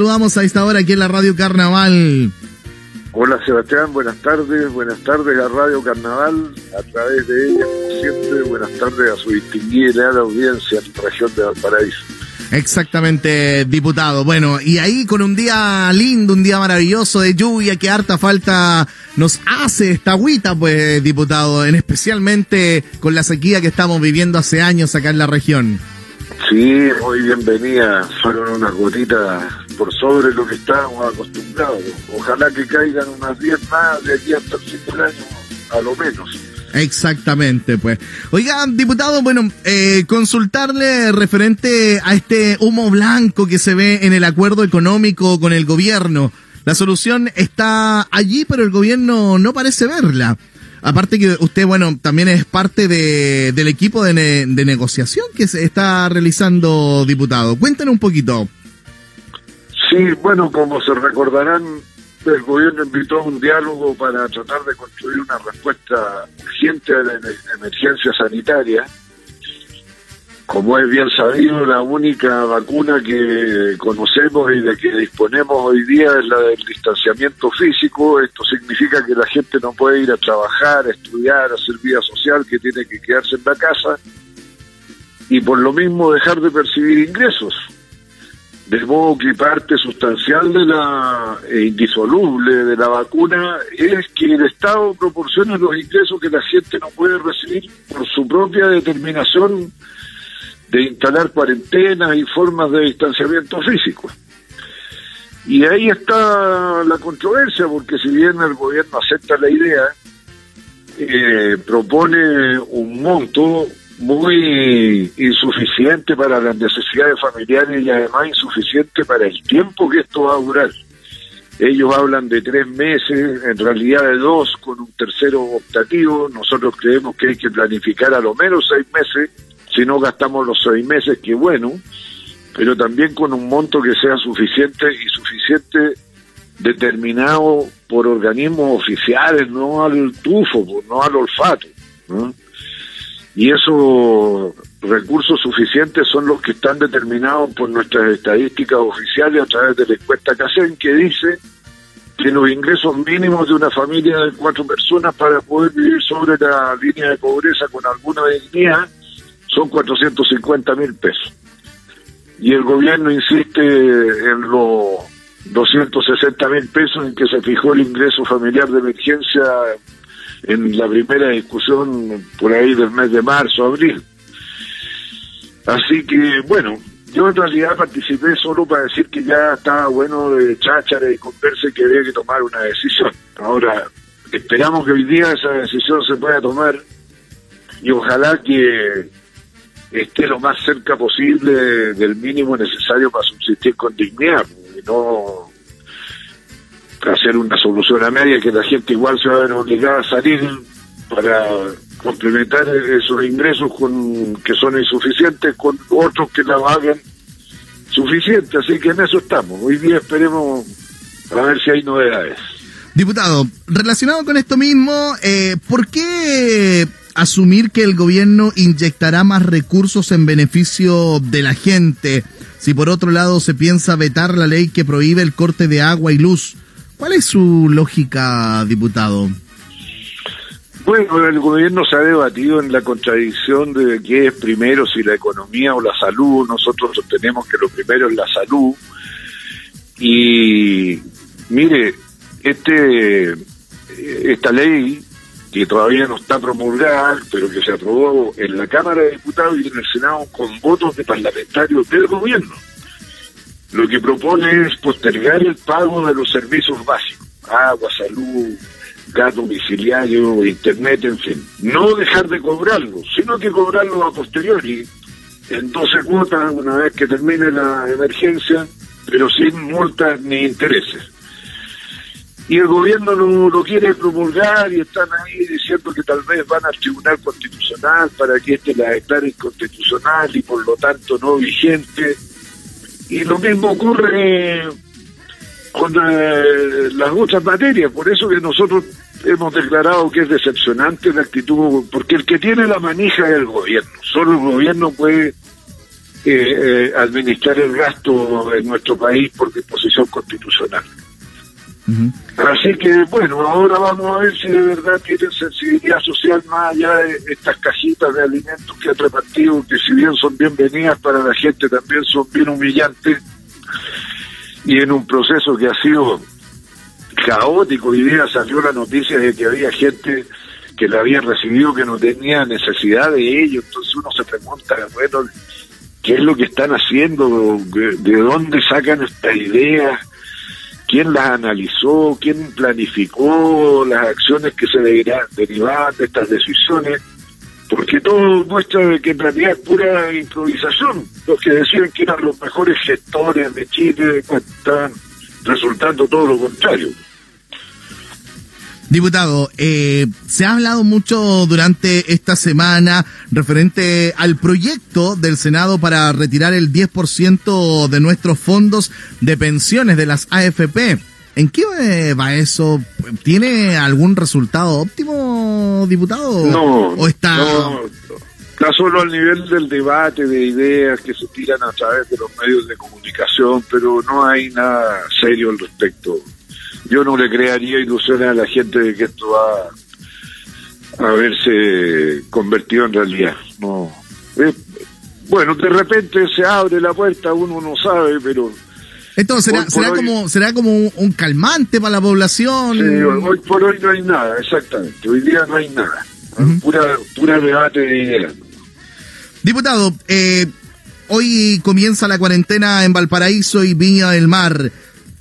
Saludamos a esta hora aquí en la Radio Carnaval. Hola Sebastián, buenas tardes, buenas tardes a Radio Carnaval, a través de ella, como siempre, buenas tardes a su distinguida y leal audiencia en la región de Valparaíso. Exactamente, diputado. Bueno, y ahí con un día lindo, un día maravilloso de lluvia que harta falta nos hace esta agüita, pues, diputado, en especialmente con la sequía que estamos viviendo hace años acá en la región. Sí, muy bienvenida. Fueron unas gotitas por sobre lo que estábamos acostumbrados. Ojalá que caigan unas 10 más de aquí hasta el fin del año, a lo menos. Exactamente, pues. Oiga, diputado, bueno, eh, consultarle referente a este humo blanco que se ve en el acuerdo económico con el gobierno. La solución está allí, pero el gobierno no parece verla. Aparte que usted, bueno, también es parte de, del equipo de, negociación que se está realizando, diputado. Cuéntenos un poquito. Sí, bueno, como se recordarán, el gobierno invitó a un diálogo para tratar de construir una respuesta urgente a la emergencia sanitaria. Como es bien sabido, la única vacuna que conocemos y de que disponemos hoy día es la del distanciamiento físico. Esto significa que la gente no puede ir a trabajar, a estudiar, a hacer vida social, que tiene que quedarse en la casa y por lo mismo dejar de percibir ingresos. De modo que parte sustancial de la e indisoluble de la vacuna es que el Estado proporcione los ingresos que la gente no puede recibir por su propia determinación de instalar cuarentenas y formas de distanciamiento físico. Y ahí está la controversia, porque si bien el gobierno acepta la idea, eh, propone un monto muy insuficiente para las necesidades familiares y además insuficiente para el tiempo que esto va a durar. Ellos hablan de tres meses, en realidad de dos, con un tercero optativo. Nosotros creemos que hay que planificar a lo menos seis meses, si no gastamos los seis meses, que bueno, pero también con un monto que sea suficiente y suficiente determinado por organismos oficiales, no al tufo, no al olfato. Y esos recursos suficientes son los que están determinados por nuestras estadísticas oficiales a través de la encuesta CACEN que dice que los ingresos mínimos de una familia de cuatro personas para poder vivir sobre la línea de pobreza con alguna dignidad son 450 mil pesos. Y el gobierno insiste en los 260 mil pesos en que se fijó el ingreso familiar de emergencia en la primera discusión por ahí del mes de marzo, abril. Así que, bueno, yo en realidad participé solo para decir que ya estaba bueno de cháchara y converse que había que tomar una decisión. Ahora, esperamos que hoy día esa decisión se pueda tomar y ojalá que esté lo más cerca posible del mínimo necesario para subsistir con dignidad y no hacer una solución a media que la gente igual se va a ver obligada a salir para complementar esos ingresos con que son insuficientes con otros que la hagan suficiente, así que en eso estamos. Hoy día esperemos a ver si hay novedades. Diputado, relacionado con esto mismo, eh, ¿por qué asumir que el gobierno inyectará más recursos en beneficio de la gente si por otro lado se piensa vetar la ley que prohíbe el corte de agua y luz? ¿Cuál es su lógica, diputado? Bueno, el gobierno se ha debatido en la contradicción de qué es primero, si la economía o la salud. Nosotros sostenemos que lo primero es la salud. Y mire, este esta ley que todavía no está promulgada, pero que se aprobó en la Cámara de Diputados y en el Senado con votos de parlamentarios del gobierno lo que propone es postergar el pago de los servicios básicos, agua, salud, gas domiciliario, internet, en fin. No dejar de cobrarlo, sino que cobrarlo a posteriori, en 12 cuotas una vez que termine la emergencia, pero sin multas ni intereses. Y el gobierno no lo quiere promulgar y están ahí diciendo que tal vez van al Tribunal Constitucional para que este la declare inconstitucional y por lo tanto no vigente y lo mismo ocurre con eh, las otras materias, por eso que nosotros hemos declarado que es decepcionante la actitud, porque el que tiene la manija es el gobierno, solo el gobierno puede eh, administrar el gasto en nuestro país por disposición constitucional. Así que bueno, ahora vamos a ver si de verdad tienen sensibilidad social más allá de estas cajitas de alimentos que han repartido, que si bien son bienvenidas para la gente, también son bien humillantes. Y en un proceso que ha sido caótico, hoy día salió la noticia de que había gente que la había recibido que no tenía necesidad de ello, entonces uno se pregunta, bueno, ¿qué es lo que están haciendo? ¿De dónde sacan esta idea? Quién las analizó, quién planificó las acciones que se derivaban de estas decisiones, porque todo muestra que en realidad es pura improvisación. Los que decían que eran los mejores gestores de Chile están resultando todo lo contrario. Diputado, eh, se ha hablado mucho durante esta semana referente al proyecto del Senado para retirar el 10% de nuestros fondos de pensiones de las AFP. ¿En qué va eso? ¿Tiene algún resultado óptimo, diputado? No, ¿O está... no, está solo al nivel del debate de ideas que se tiran a través de los medios de comunicación, pero no hay nada serio al respecto yo no le crearía ilusiones a la gente de que esto va a haberse convertido en realidad. No. bueno, de repente se abre la puerta, uno no sabe, pero... Entonces, ¿será, será como, será como un, calmante para la población? Sí, hoy por hoy no hay nada, exactamente. Hoy día no hay nada. pura, pura debate de ideas. Diputado, eh, hoy comienza la cuarentena en Valparaíso y Viña del Mar.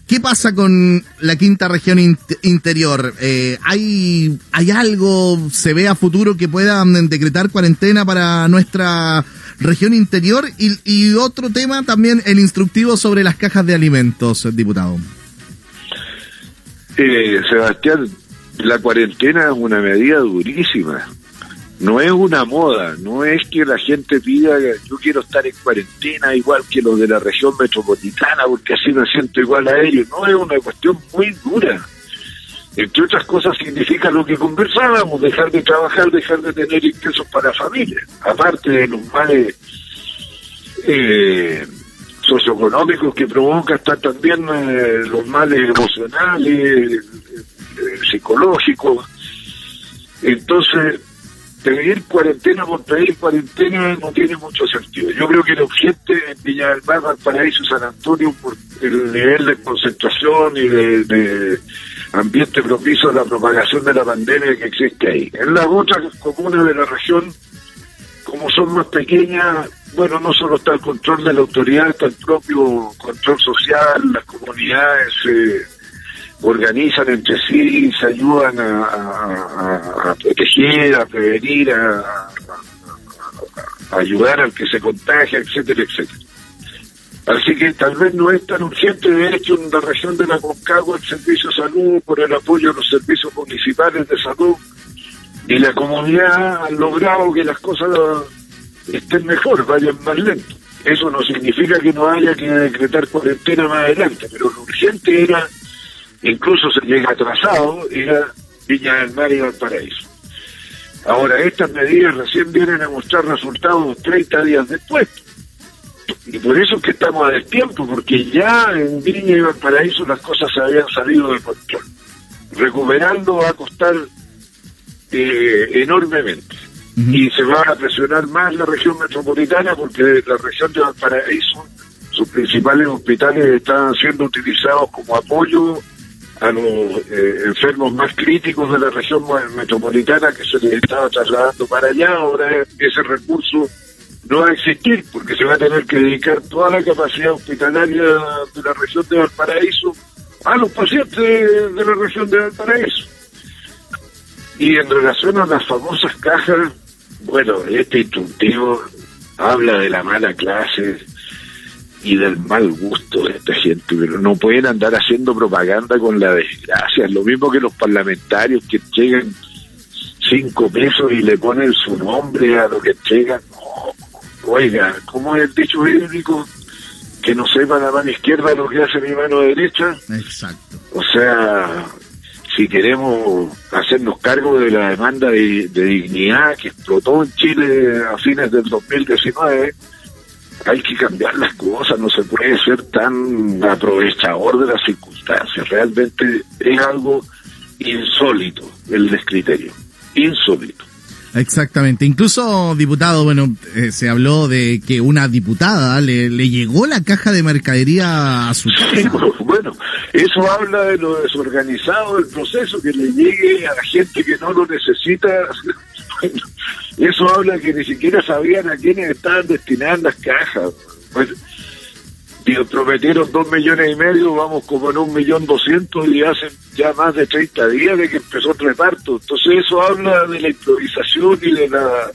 ¿Qué pasa con la quinta región interior? Eh, ¿hay, ¿Hay algo, se ve a futuro que puedan decretar cuarentena para nuestra región interior? Y, otro tema también, el instructivo sobre las cajas de alimentos, diputado. Eh, Sebastián, la cuarentena es una medida durísima no es una moda, no es que la gente pida yo quiero estar en cuarentena igual que los de la región metropolitana porque así me siento igual a ellos, no es una cuestión muy dura. Entre otras cosas significa lo que conversábamos, dejar de trabajar, dejar de tener ingresos para familia, aparte de los males eh, socioeconómicos que provoca, están también eh, los males emocionales, eh, psicológicos. Entonces, pedir cuarentena por pedir cuarentena no tiene mucho sentido. Yo creo que lo urgente en Villa del Mar, Valparaíso, San Antonio, por el nivel de concentración y de, ambiente propicio a la propagación de la pandemia que existe ahí. En las otras comunas de la región, como son más pequeñas, bueno, no solo está el control de la autoridad, está el propio control social, las comunidades... Eh, organizan entre sí, se ayudan a, proteger, a prevenir, a, ayudar al que se contagia, etcétera, etcétera. Así que tal vez no es tan urgente, de hecho, en la región de la Concagua el servicio de salud, por el apoyo a los servicios municipales de salud y la comunidad han logrado que las cosas estén mejor, vayan más lento. Eso no significa que no haya que decretar cuarentena más adelante, pero lo urgente era incluso se llega atrasado, era Viña del Mar y Valparaíso. Ahora, estas medidas recién vienen a mostrar resultados 30 días después. Y por eso es que estamos a destiempo, porque ya en Viña y Valparaíso las cosas se habían salido de control. Recuperando va a costar eh, enormemente. Y se va a presionar más la región metropolitana, porque la región de Valparaíso, sus principales hospitales están siendo utilizados como apoyo a los eh, enfermos más críticos de la región metropolitana que se les estaba trasladando para allá. Ahora ese recurso no va a existir porque se va a tener que dedicar toda la capacidad hospitalaria de la región de Valparaíso a los pacientes de la región de Valparaíso. Y en relación a las famosas cajas, bueno, este instructivo habla de la mala clase, y del mal gusto de esta gente, pero no pueden andar haciendo propaganda con la desgracia. Es lo mismo que los parlamentarios que llegan cinco pesos y le ponen su nombre a lo que llegan. oiga, ¿cómo es el dicho bíblico? Que no sepa la mano izquierda lo que hace mi mano derecha. Exacto. O sea, si queremos hacernos cargo de la demanda de, de dignidad que explotó en Chile a fines del 2019, hay que cambiar las cosas, no se puede ser tan aprovechador de las circunstancias. Realmente es algo insólito el descriterio, insólito. Exactamente. Incluso, diputado, bueno, eh, se habló de que una diputada le, le, llegó la caja de mercadería a su casa. bueno, eso habla de lo desorganizado del proceso, que le llegue a la gente que no lo necesita. eso habla que ni siquiera sabían a quiénes estaban destinadas las cajas. Pues, prometieron dos millones y medio, vamos como en un millón doscientos y hacen ya más de 30 días de que empezó el reparto. Entonces eso habla de la improvisación y de la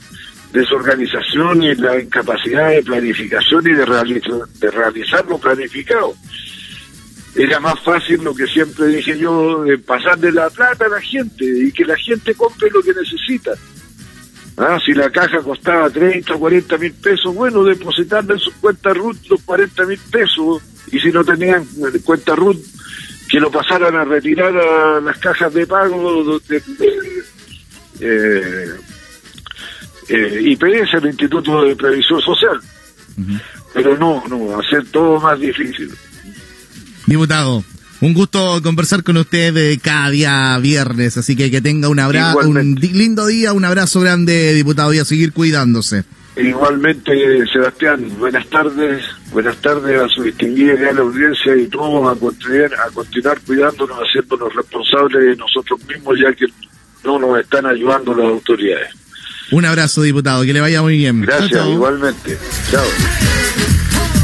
desorganización y la incapacidad de planificación y de, realizar, de lo planificado. Era más fácil lo que siempre dije yo, de pasarle la plata a la gente y que la gente compre lo que necesita. Ah, si la caja costaba 30 o 40 mil pesos, bueno, depositarle en su cuenta RUT los 40 mil pesos. Y si no tenían cuenta RUT, que lo pasaran a retirar a las cajas de pago de, eh, eh, IPS, el Instituto de Previsión Social. Pero no, no, hacer todo más difícil. Diputado, un gusto conversar con usted cada día viernes, así que que tenga un abrazo, un lindo día, un abrazo grande, diputado, y a seguir cuidándose. Igualmente, Sebastián, buenas tardes, buenas tardes a su distinguida y la audiencia y todos a continuar, a continuar cuidándonos, haciéndonos responsables de nosotros mismos, ya que no nos están ayudando las autoridades. Un abrazo, diputado, que le vaya muy bien. Gracias, igualmente. Chao.